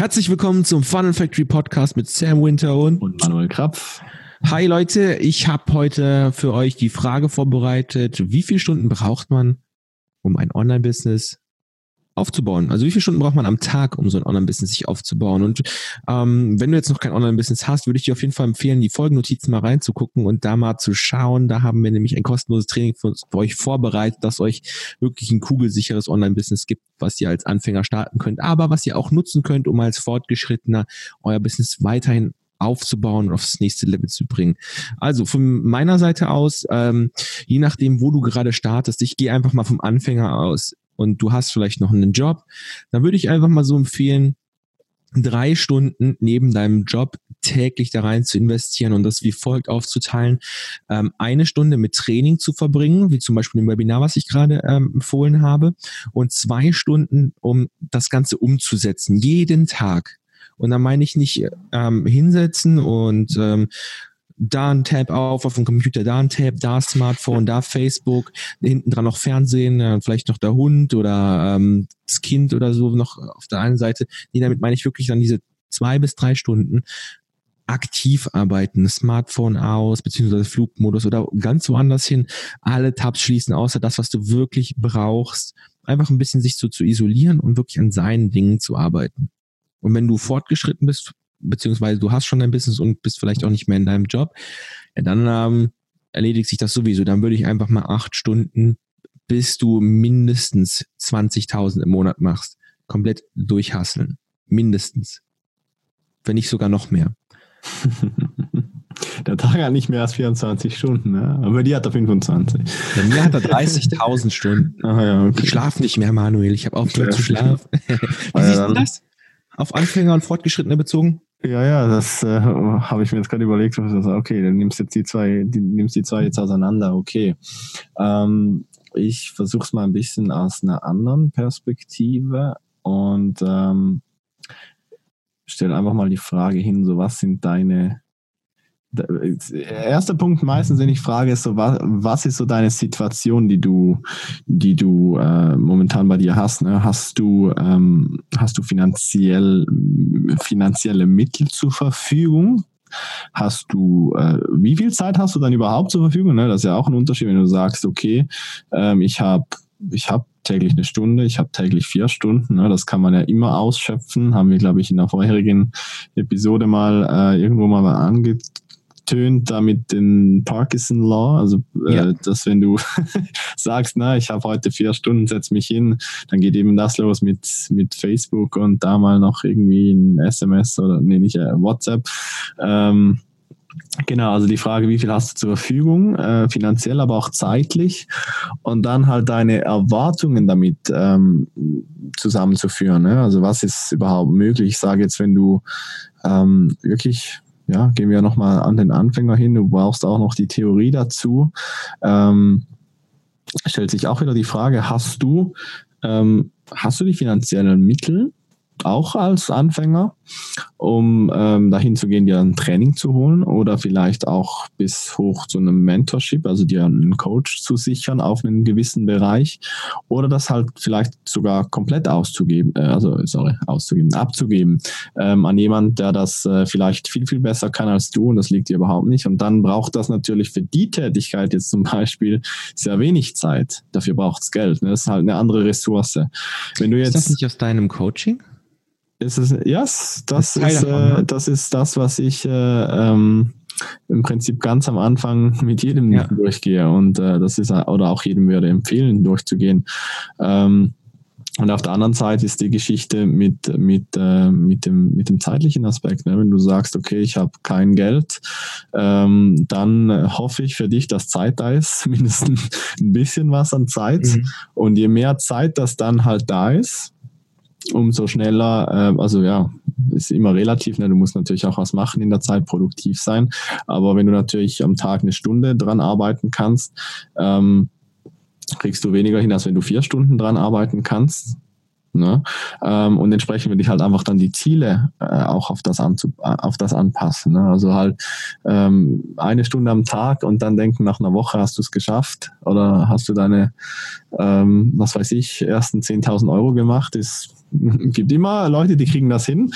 Herzlich willkommen zum Funnel Factory Podcast mit Sam Winter und, und Manuel Krapf. Hi Leute, ich habe heute für euch die Frage vorbereitet, wie viele Stunden braucht man, um ein Online-Business aufzubauen. Also wie viele Stunden braucht man am Tag, um so ein Online-Business sich aufzubauen? Und ähm, wenn du jetzt noch kein Online-Business hast, würde ich dir auf jeden Fall empfehlen, die Folgennotizen mal reinzugucken und da mal zu schauen. Da haben wir nämlich ein kostenloses Training für, für euch vorbereitet, das euch wirklich ein kugelsicheres Online-Business gibt, was ihr als Anfänger starten könnt, aber was ihr auch nutzen könnt, um als Fortgeschrittener euer Business weiterhin aufzubauen und aufs nächste Level zu bringen. Also von meiner Seite aus, ähm, je nachdem, wo du gerade startest, ich gehe einfach mal vom Anfänger aus und du hast vielleicht noch einen Job, dann würde ich einfach mal so empfehlen, drei Stunden neben deinem Job täglich da rein zu investieren und das wie folgt aufzuteilen. Ähm, eine Stunde mit Training zu verbringen, wie zum Beispiel im Webinar, was ich gerade ähm, empfohlen habe, und zwei Stunden, um das Ganze umzusetzen, jeden Tag. Und da meine ich nicht ähm, hinsetzen und ähm, da ein Tab auf auf dem Computer, da ein Tab, da Smartphone, da Facebook, hinten dran noch Fernsehen, äh, vielleicht noch der Hund oder ähm, das Kind oder so noch auf der einen Seite. Nee, damit meine ich wirklich dann diese zwei bis drei Stunden aktiv arbeiten, Smartphone aus, beziehungsweise Flugmodus oder ganz woanders hin, alle Tabs schließen, außer das, was du wirklich brauchst. Einfach ein bisschen sich so zu isolieren und wirklich an seinen Dingen zu arbeiten. Und wenn du fortgeschritten bist, beziehungsweise du hast schon dein Business und bist vielleicht auch nicht mehr in deinem Job, ja, dann ähm, erledigt sich das sowieso. Dann würde ich einfach mal acht Stunden, bis du mindestens 20.000 im Monat machst, komplett durchhasseln. Mindestens. Wenn nicht sogar noch mehr. Der Tag hat nicht mehr als 24 Stunden, ne? aber die hat er 25. Bei mir hat er 30.000 Stunden. Ach ja, okay. Ich schlafe nicht mehr, Manuel. Ich habe aufgehört zu schlafen. Wie siehst du das? Auf Anfänger und Fortgeschrittene bezogen? Ja, ja, das äh, habe ich mir jetzt gerade überlegt. Okay, dann nimmst jetzt die zwei, die, nimmst die zwei jetzt auseinander. Okay. Ähm, ich versuche es mal ein bisschen aus einer anderen Perspektive und ähm, stelle einfach mal die Frage hin, so was sind deine erster Punkt meistens, wenn ich frage, ist so, was, was ist so deine Situation, die du, die du äh, momentan bei dir hast? Ne? Hast du, ähm, hast du finanziell, finanzielle Mittel zur Verfügung? Hast du, äh, wie viel Zeit hast du dann überhaupt zur Verfügung? Ne? Das ist ja auch ein Unterschied, wenn du sagst, okay, ähm, ich habe ich habe täglich eine Stunde, ich habe täglich vier Stunden. Ne? Das kann man ja immer ausschöpfen. Haben wir, glaube ich, in der vorherigen Episode mal äh, irgendwo mal ange tönt da mit dem Parkinson Law, also äh, ja. dass wenn du sagst, na, ich habe heute vier Stunden, setz mich hin, dann geht eben das los mit, mit Facebook und da mal noch irgendwie ein SMS oder nee, nicht äh, WhatsApp. Ähm, Genau, also die Frage, wie viel hast du zur Verfügung, äh, finanziell, aber auch zeitlich und dann halt deine Erwartungen damit ähm, zusammenzuführen. Ne? Also was ist überhaupt möglich? Ich sage jetzt, wenn du ähm, wirklich ja, gehen wir nochmal an den Anfänger hin. Du brauchst auch noch die Theorie dazu. Ähm, stellt sich auch wieder die Frage, hast du, ähm, hast du die finanziellen Mittel, auch als Anfänger, um ähm, dahin zu gehen, dir ein Training zu holen oder vielleicht auch bis hoch zu einem Mentorship, also dir einen Coach zu sichern auf einen gewissen Bereich oder das halt vielleicht sogar komplett auszugeben, äh, also sorry, auszugeben, abzugeben ähm, an jemand, der das äh, vielleicht viel, viel besser kann als du und das liegt dir überhaupt nicht. Und dann braucht das natürlich für die Tätigkeit jetzt zum Beispiel sehr wenig Zeit. Dafür braucht es Geld. Ne? Das ist halt eine andere Ressource. Wenn du jetzt, ist das nicht aus deinem Coaching? Ist es, yes, das, ist, ist davon, äh, ne? das ist das, was ich äh, ähm, im Prinzip ganz am Anfang mit jedem ja. durchgehe. Und äh, das ist, oder auch jedem würde empfehlen, durchzugehen. Ähm, und auf der anderen Seite ist die Geschichte mit, mit, äh, mit, dem, mit dem zeitlichen Aspekt. Ne? Wenn du sagst, okay, ich habe kein Geld, ähm, dann hoffe ich für dich, dass Zeit da ist, mindestens ein bisschen was an Zeit. Mhm. Und je mehr Zeit das dann halt da ist, umso schneller, äh, also ja, ist immer relativ, ne? du musst natürlich auch was machen in der Zeit, produktiv sein, aber wenn du natürlich am Tag eine Stunde dran arbeiten kannst, ähm, kriegst du weniger hin, als wenn du vier Stunden dran arbeiten kannst. Ne? Ähm, und entsprechend will ich halt einfach dann die Ziele äh, auch auf das, anzu auf das anpassen. Ne? Also halt ähm, eine Stunde am Tag und dann denken, nach einer Woche hast du es geschafft oder hast du deine, ähm, was weiß ich, ersten 10.000 Euro gemacht, ist gibt immer Leute, die kriegen das hin,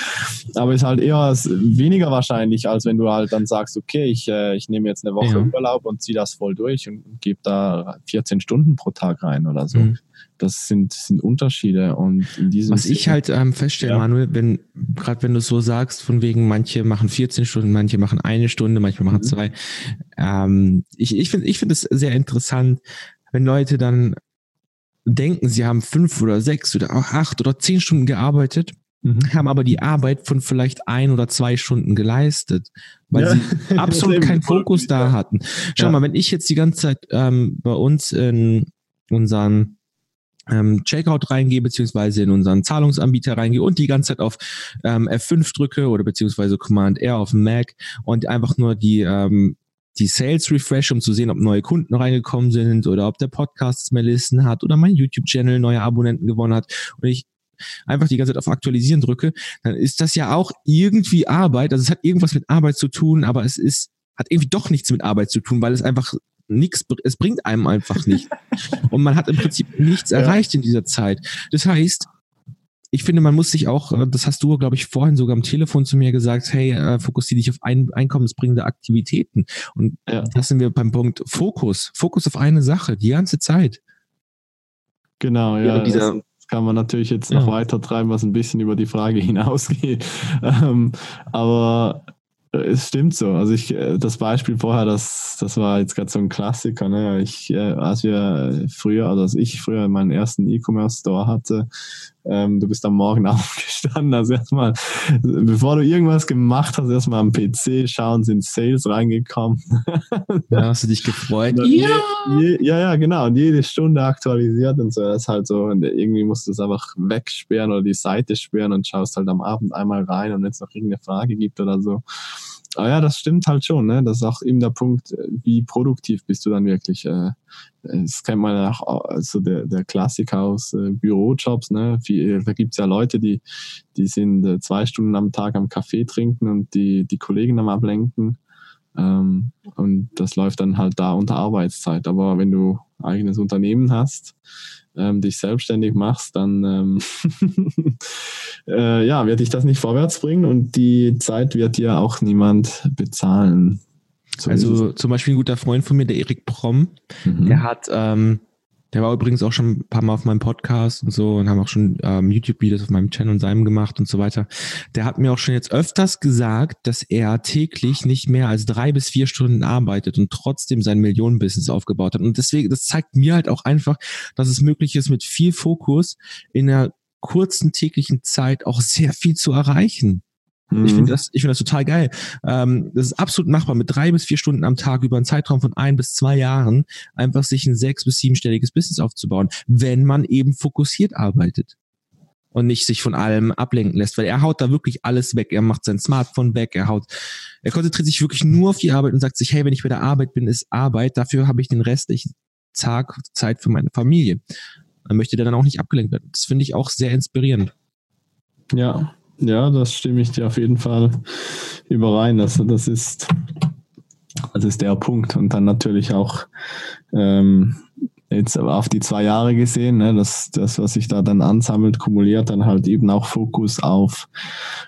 aber ist halt eher weniger wahrscheinlich, als wenn du halt dann sagst, okay, ich, äh, ich nehme jetzt eine Woche ja. Urlaub und ziehe das voll durch und gebe da 14 Stunden pro Tag rein oder so. Mhm. Das sind, sind Unterschiede und in diesem Was ich halt ähm, feststelle, ja. Manuel, wenn gerade wenn du so sagst, von wegen manche machen 14 Stunden, manche machen eine Stunde, manche machen mhm. zwei. Ähm, ich ich finde ich finde es sehr interessant, wenn Leute dann denken, sie haben fünf oder sechs oder acht oder zehn Stunden gearbeitet, mhm. haben aber die Arbeit von vielleicht ein oder zwei Stunden geleistet, weil ja. sie absolut keinen Fokus da hatten. Schau ja. mal, wenn ich jetzt die ganze Zeit ähm, bei uns in unseren ähm, Checkout reingehe, beziehungsweise in unseren Zahlungsanbieter reingehe und die ganze Zeit auf ähm, F5 drücke oder beziehungsweise Command R auf Mac und einfach nur die ähm, die Sales Refresh, um zu sehen, ob neue Kunden reingekommen sind oder ob der Podcast mehr Listen hat oder mein YouTube-Channel neue Abonnenten gewonnen hat und ich einfach die ganze Zeit auf Aktualisieren drücke, dann ist das ja auch irgendwie Arbeit. Also es hat irgendwas mit Arbeit zu tun, aber es ist, hat irgendwie doch nichts mit Arbeit zu tun, weil es einfach nichts, es bringt einem einfach nicht. Und man hat im Prinzip nichts ja. erreicht in dieser Zeit. Das heißt, ich finde, man muss sich auch, äh, das hast du, glaube ich, vorhin sogar am Telefon zu mir gesagt, hey, äh, fokussiere dich auf ein, einkommensbringende Aktivitäten. Und ja. da sind wir beim Punkt Fokus. Fokus auf eine Sache, die ganze Zeit. Genau, ja. ja dieser, das kann man natürlich jetzt noch ja. weiter treiben, was ein bisschen über die Frage hinausgeht. Ähm, aber es stimmt so. Also ich, äh, das Beispiel vorher, das, das war jetzt gerade so ein Klassiker. Ne? Ich, äh, als wir früher, also als ich früher meinen ersten E-Commerce-Store hatte, ähm, du bist am Morgen aufgestanden, also erstmal, bevor du irgendwas gemacht hast, erstmal am PC schauen, sind Sales reingekommen. Ja, hast du dich gefreut? ja. Je, ja, ja, genau. Und jede Stunde aktualisiert und so. Das ist halt so, und irgendwie musst du es einfach wegsperren oder die Seite sperren und schaust halt am Abend einmal rein und wenn es noch irgendeine Frage gibt oder so. Aber ja, das stimmt halt schon. Ne? Das ist auch eben der Punkt, äh, wie produktiv bist du dann wirklich. Äh, das kennt man ja auch, also der, der Klassiker aus äh, Bürojobs. Ne? Wie, da gibt's ja Leute, die, die sind äh, zwei Stunden am Tag am Kaffee trinken und die, die Kollegen am Ablenken. Ähm, und das läuft dann halt da unter Arbeitszeit. Aber wenn du eigenes Unternehmen hast, ähm, dich selbstständig machst, dann ähm, äh, ja, wird dich das nicht vorwärts bringen und die Zeit wird dir auch niemand bezahlen. So also zum Beispiel ein guter Freund von mir, der Erik Prom, mhm. der hat ähm, der war übrigens auch schon ein paar Mal auf meinem Podcast und so und haben auch schon ähm, YouTube-Videos auf meinem Channel und seinem gemacht und so weiter. Der hat mir auch schon jetzt öfters gesagt, dass er täglich nicht mehr als drei bis vier Stunden arbeitet und trotzdem sein Millionenbusiness aufgebaut hat. Und deswegen, das zeigt mir halt auch einfach, dass es möglich ist, mit viel Fokus in einer kurzen täglichen Zeit auch sehr viel zu erreichen. Mhm. Ich finde das, ich finde das total geil. Ähm, das ist absolut machbar, mit drei bis vier Stunden am Tag über einen Zeitraum von ein bis zwei Jahren einfach sich ein sechs- bis siebenstelliges Business aufzubauen, wenn man eben fokussiert arbeitet und nicht sich von allem ablenken lässt, weil er haut da wirklich alles weg. Er macht sein Smartphone weg, er haut, er konzentriert sich wirklich nur auf die Arbeit und sagt sich, hey, wenn ich bei der Arbeit bin, ist Arbeit, dafür habe ich den restlichen Tag Zeit für meine Familie. Dann möchte der dann auch nicht abgelenkt werden. Das finde ich auch sehr inspirierend. Ja, ja, das stimme ich dir auf jeden Fall überein. Also das ist, das ist der Punkt. Und dann natürlich auch ähm, jetzt auf die zwei Jahre gesehen, ne, das, das, was sich da dann ansammelt, kumuliert, dann halt eben auch Fokus auf,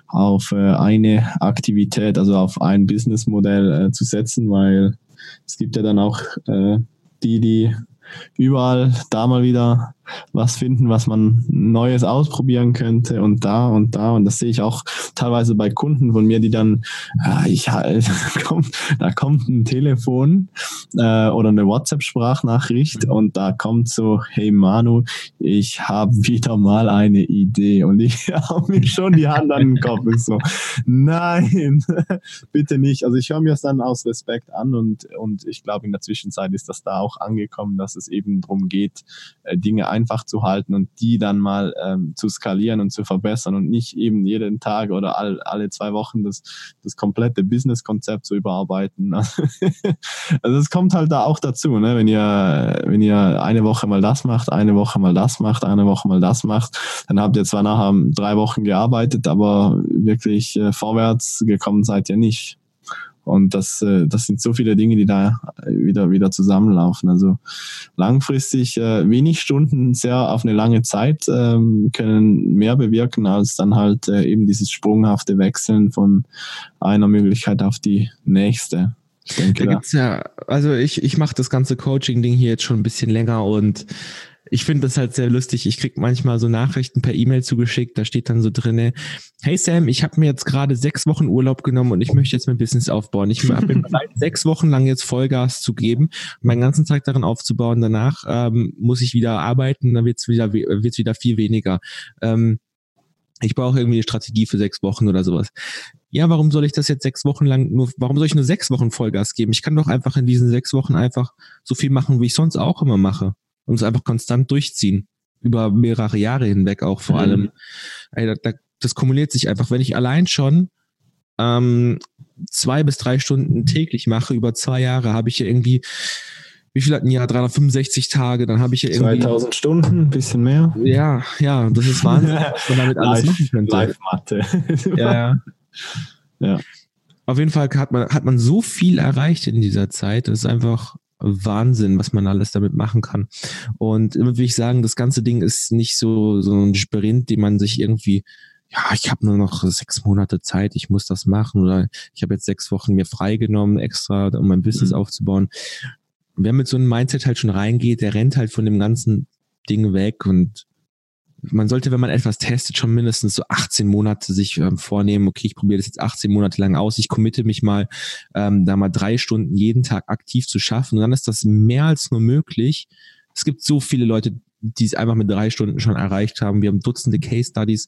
auf äh, eine Aktivität, also auf ein Businessmodell äh, zu setzen, weil es gibt ja dann auch äh, die, die überall da mal wieder was finden, was man Neues ausprobieren könnte und da und da. Und das sehe ich auch teilweise bei Kunden von mir, die dann, äh, ich, kommt, da kommt ein Telefon äh, oder eine WhatsApp-Sprachnachricht und da kommt so, hey Manu, ich habe wieder mal eine Idee. Und ich habe mir schon die Hand an den Kopf. Ich so, nein, bitte nicht. Also ich höre mir das dann aus Respekt an und, und ich glaube, in der Zwischenzeit ist das da auch angekommen, dass es eben darum geht, äh, Dinge einfach zu halten und die dann mal ähm, zu skalieren und zu verbessern und nicht eben jeden Tag oder all, alle zwei Wochen das, das komplette Businesskonzept zu überarbeiten. also es kommt halt da auch dazu, ne? wenn ihr, wenn ihr eine Woche mal das macht, eine Woche mal das macht, eine Woche mal das macht, dann habt ihr zwar nachher drei Wochen gearbeitet, aber wirklich äh, vorwärts gekommen seid ihr nicht. Und das, äh, das sind so viele Dinge, die da wieder, wieder zusammenlaufen. Also langfristig äh, wenig Stunden sehr auf eine lange Zeit ähm, können mehr bewirken als dann halt äh, eben dieses sprunghafte Wechseln von einer Möglichkeit auf die nächste. Ich denke, da gibt's ja, also ich, ich mache das ganze Coaching-Ding hier jetzt schon ein bisschen länger und ich finde das halt sehr lustig. Ich krieg manchmal so Nachrichten per E-Mail zugeschickt, da steht dann so drinne, hey Sam, ich habe mir jetzt gerade sechs Wochen Urlaub genommen und ich möchte jetzt mein Business aufbauen. Ich bin bereit, sechs Wochen lang jetzt Vollgas zu geben, meinen ganzen Tag darin aufzubauen. Danach ähm, muss ich wieder arbeiten, dann wird's wieder, wird's wieder viel weniger. Ähm, ich brauche irgendwie eine Strategie für sechs Wochen oder sowas. Ja, warum soll ich das jetzt sechs Wochen lang nur, warum soll ich nur sechs Wochen Vollgas geben? Ich kann doch einfach in diesen sechs Wochen einfach so viel machen, wie ich sonst auch immer mache und es einfach konstant durchziehen. Über mehrere Jahre hinweg auch vor mhm. allem. Ey, da, das kumuliert sich einfach. Wenn ich allein schon ähm, zwei bis drei Stunden täglich mache, über zwei Jahre, habe ich ja irgendwie, wie viel hat ein Jahr? 365 Tage, dann habe ich ja irgendwie. 2000 Stunden, ein bisschen mehr. Ja, ja, das ist Wahnsinn, was man damit alles Live, machen könnte. Live-Mathe. ja, ja. ja. Auf jeden Fall hat man, hat man so viel erreicht in dieser Zeit. Das ist einfach Wahnsinn, was man alles damit machen kann. Und immer will ich sagen, das ganze Ding ist nicht so, so ein Sprint, den man sich irgendwie ja, ich habe nur noch sechs Monate Zeit, ich muss das machen oder ich habe jetzt sechs Wochen mir freigenommen, extra, um mein Business mhm. aufzubauen. Wer mit so einem Mindset halt schon reingeht, der rennt halt von dem ganzen Ding weg und man sollte, wenn man etwas testet, schon mindestens so 18 Monate sich ähm, vornehmen, okay, ich probiere das jetzt 18 Monate lang aus, ich committe mich mal, ähm, da mal drei Stunden jeden Tag aktiv zu schaffen und dann ist das mehr als nur möglich. Es gibt so viele Leute, die es einfach mit drei Stunden schon erreicht haben. Wir haben Dutzende Case Studies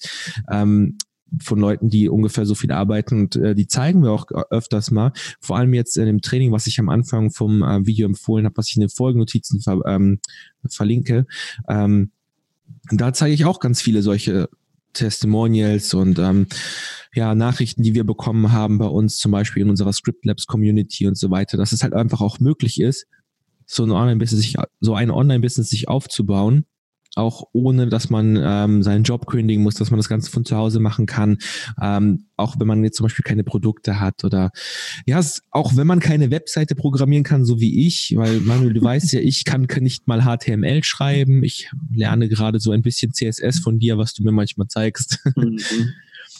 ähm, von Leuten, die ungefähr so viel arbeiten und äh, die zeigen wir auch öfters mal. Vor allem jetzt in dem Training, was ich am Anfang vom äh, Video empfohlen habe, was ich in den Folgennotizen ver ähm, verlinke. Ähm, da zeige ich auch ganz viele solche Testimonials und ähm, ja, Nachrichten, die wir bekommen haben bei uns, zum Beispiel in unserer Script Labs Community und so weiter, dass es halt einfach auch möglich ist, so ein Online-Business, so ein Online-Business sich aufzubauen auch ohne, dass man ähm, seinen Job kündigen muss, dass man das Ganze von zu Hause machen kann, ähm, auch wenn man jetzt zum Beispiel keine Produkte hat oder ja, auch wenn man keine Webseite programmieren kann, so wie ich, weil Manuel, du weißt ja, ich kann, kann nicht mal HTML schreiben, ich lerne gerade so ein bisschen CSS von dir, was du mir manchmal zeigst. Mhm.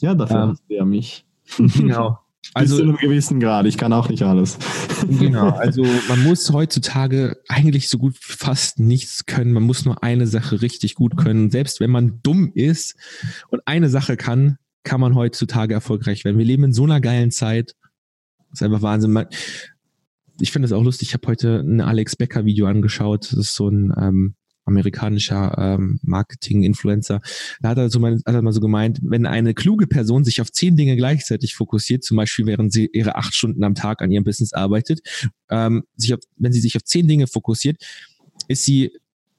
Ja, dafür ähm, hast du ja mich. Genau. Also, Bis zu einem gewissen Grad. Ich kann auch nicht alles. Genau. Also man muss heutzutage eigentlich so gut fast nichts können. Man muss nur eine Sache richtig gut können. Selbst wenn man dumm ist und eine Sache kann, kann man heutzutage erfolgreich werden. Wir leben in so einer geilen Zeit. Das ist einfach Wahnsinn. Ich finde es auch lustig. Ich habe heute ein Alex Becker Video angeschaut. Das ist so ein ähm, amerikanischer ähm, Marketing-Influencer. Da hat er, so mal, hat er mal so gemeint, wenn eine kluge Person sich auf zehn Dinge gleichzeitig fokussiert, zum Beispiel während sie ihre acht Stunden am Tag an ihrem Business arbeitet, ähm, sich auf, wenn sie sich auf zehn Dinge fokussiert, ist sie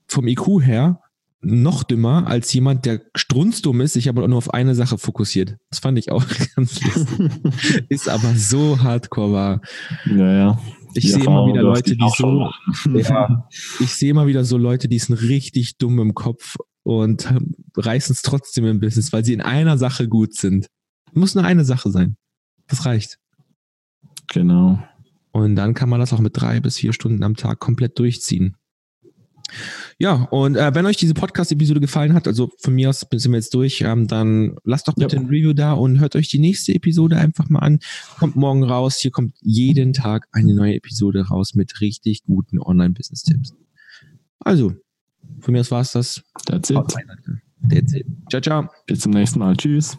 vom IQ her noch dümmer als jemand, der strunzdumm ist, sich aber nur auf eine Sache fokussiert. Das fand ich auch ganz lustig. ist aber so hardcore war. Ja, ja. Ich sehe immer wieder Leute, die so, ja, ich sehe immer wieder so Leute, die sind richtig dumm im Kopf und reißen es trotzdem im Business, weil sie in einer Sache gut sind. Muss nur eine Sache sein. Das reicht. Genau. Und dann kann man das auch mit drei bis vier Stunden am Tag komplett durchziehen. Ja, und äh, wenn euch diese Podcast-Episode gefallen hat, also von mir aus sind wir jetzt durch, ähm, dann lasst doch bitte ja. ein Review da und hört euch die nächste Episode einfach mal an. Kommt morgen raus. Hier kommt jeden Tag eine neue Episode raus mit richtig guten Online-Business-Tipps. Also, von mir aus war es das. That's it. That's it. Ciao, ciao. Bis zum nächsten Mal. Tschüss.